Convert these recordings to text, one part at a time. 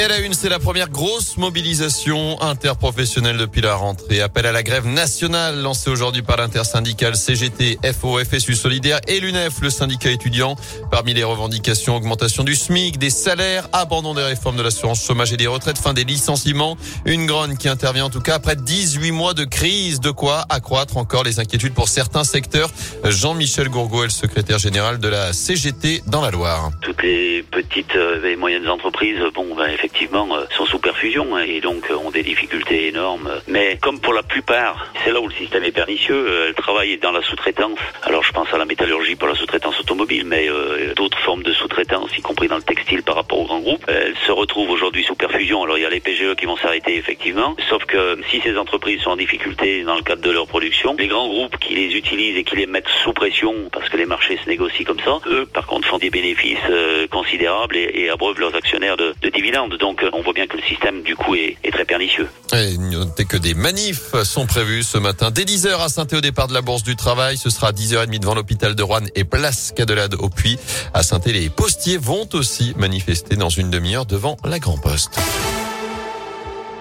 Et la une, c'est la première grosse mobilisation interprofessionnelle depuis la rentrée. Appel à la grève nationale lancé aujourd'hui par l'intersyndicale CGT, FO, FSU Solidaire et l'UNEF, le syndicat étudiant. Parmi les revendications, augmentation du SMIC, des salaires, abandon des réformes de l'assurance chômage et des retraites, fin des licenciements. Une grogne qui intervient en tout cas après 18 mois de crise. De quoi accroître encore les inquiétudes pour certains secteurs. Jean-Michel Gourgaud est le secrétaire général de la CGT dans la Loire. Toutes les petites et moyennes entreprises, bon, ben, effectivement, effectivement euh, sont sous perfusion hein, et donc euh, ont des difficultés énormes. Mais comme pour la plupart, c'est là où le système est pernicieux, euh, elles travaillent dans la sous-traitance. Alors je pense à la métallurgie pour la sous-traitance automobile, mais d'autres formes de sous-traitance, y compris dans le textile par rapport aux grands groupes, elles se retrouvent aujourd'hui sous perfusion. Alors il y a les PGE qui vont s'arrêter effectivement, sauf que si ces entreprises sont en difficulté dans le cadre de leur production, les grands groupes qui les utilisent et qui les mettent sous pression parce que les marchés se négocient comme ça, eux par contre font des bénéfices considérables et, abreuvent leurs actionnaires de, de dividendes. Donc euh, on voit bien que le système du coup est, très pernicieux. Et notez que des manifs sont prévus ce matin dès 10h à saint au départ de la Bourse du Travail. Ce sera 10h30 devant l'hôpital de Rouen et place Cadelade au Puy. À saint les postiers vont aussi manifester dans une demi-heure devant la Grand Poste.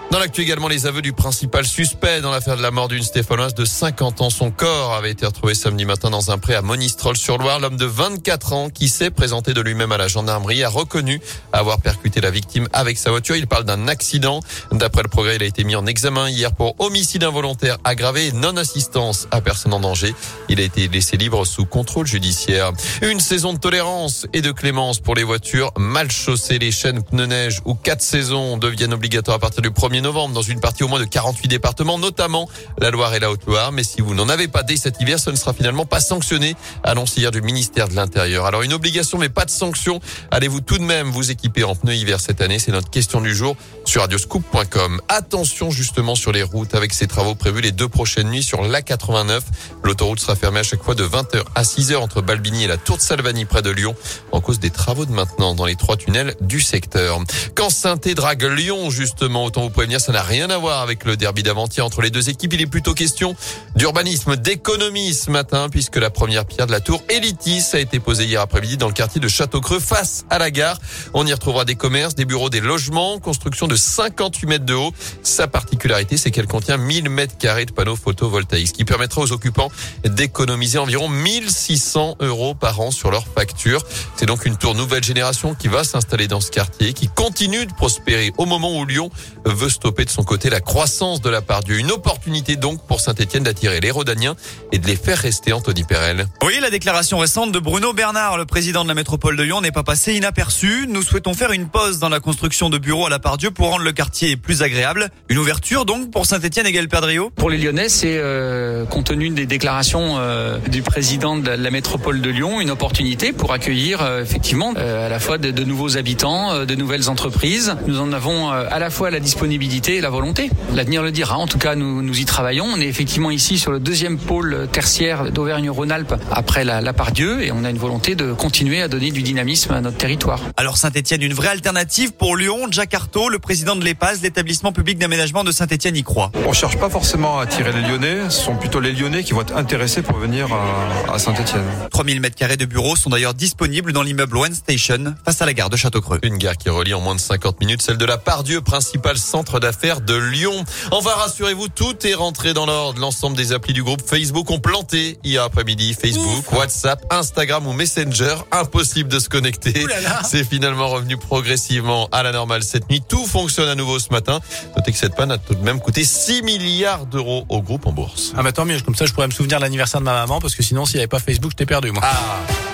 Dans l'actu également, les aveux du principal suspect dans l'affaire de la mort d'une Stéphanoise de 50 ans. Son corps avait été retrouvé samedi matin dans un pré à Monistrol-sur-Loire. L'homme de 24 ans qui s'est présenté de lui-même à la gendarmerie a reconnu avoir percuté la victime avec sa voiture. Il parle d'un accident. D'après le progrès, il a été mis en examen hier pour homicide involontaire aggravé et non-assistance à personne en danger. Il a été laissé libre sous contrôle judiciaire. Une saison de tolérance et de clémence pour les voitures mal chaussées. Les chaînes pneus neige ou quatre saisons deviennent obligatoires à partir du 1er novembre dans une partie au moins de 48 départements, notamment la Loire et la Haute-Loire. Mais si vous n'en avez pas dès cet hiver, ce ne sera finalement pas sanctionné, annonce hier du ministère de l'Intérieur. Alors une obligation mais pas de sanction. Allez-vous tout de même vous équiper en pneus hiver cette année? C'est notre question du jour sur radioscoop.com. Attention justement sur les routes avec ces travaux prévus les deux prochaines nuits sur l'A89. L'autoroute sera fermée à chaque fois de 20h à 6h entre Balbini et la Tour de Salvani près de Lyon en cause des travaux de maintenance dans les trois tunnels du secteur. Quand saint drague Lyon justement, autant vous pouvez ça n'a rien à voir avec le derby d'avant-hier entre les deux équipes. Il est plutôt question d'urbanisme, d'économie ce matin, puisque la première pierre de la tour Elitis a été posée hier après-midi dans le quartier de Château-Creux, face à la gare. On y retrouvera des commerces, des bureaux, des logements, construction de 58 mètres de haut. Sa particularité, c'est qu'elle contient 1000 mètres carrés de panneaux photovoltaïques, ce qui permettra aux occupants d'économiser environ 1600 euros par an sur leur facture. C'est donc une tour nouvelle génération qui va s'installer dans ce quartier, qui continue de prospérer au moment où Lyon veut stopper de son côté la croissance de la part Dieu. Une opportunité donc pour Saint-Etienne d'attirer les Rodaniens et de les faire rester, Anthony Perel. Oui, la déclaration récente de Bruno Bernard, le président de la métropole de Lyon, n'est pas passée inaperçue. Nous souhaitons faire une pause dans la construction de bureaux à la part Dieu pour rendre le quartier plus agréable. Une ouverture donc pour Saint-Etienne et Galperdrio Pour les Lyonnais, c'est euh, compte tenu des déclarations euh, du président de la métropole de Lyon, une opportunité pour accueillir euh, effectivement à la fois de, de nouveaux habitants, de nouvelles entreprises. Nous en avons à la fois la disponibilité et la volonté. L'avenir le dira. En tout cas, nous, nous y travaillons. On est effectivement ici sur le deuxième pôle tertiaire d'Auvergne-Rhône-Alpes après la, la Pardieu et on a une volonté de continuer à donner du dynamisme à notre territoire. Alors Saint-Etienne, une vraie alternative pour Lyon. Jacques Artaud, le président de l'EPAS, l'établissement public d'aménagement de Saint-Etienne, y croit. On cherche pas forcément à attirer les Lyonnais. Ce sont plutôt les Lyonnais qui vont être intéressés pour venir à, à Saint-Etienne. 3000 mètres carrés de bureaux sont d'ailleurs disponibles dans l'immeuble One Station face à la gare de Château-Creux. Une gare qui relie en moins de 50 minutes celle de la Pardieu, principal centre d'affaires de Lyon. Enfin, rassurez-vous, tout est rentré dans l'ordre. L'ensemble des applis du groupe Facebook ont planté hier après-midi. Facebook, WhatsApp, Instagram ou Messenger. Impossible de se connecter. C'est finalement revenu progressivement à la normale cette nuit. Tout fonctionne à nouveau ce matin. Notez que cette panne a tout de même coûté 6 milliards d'euros au groupe en bourse. Ah bah tant mieux, comme ça je pourrais me souvenir de l'anniversaire de ma maman parce que sinon s'il n'y avait pas Facebook, j'étais perdu moi. Ah.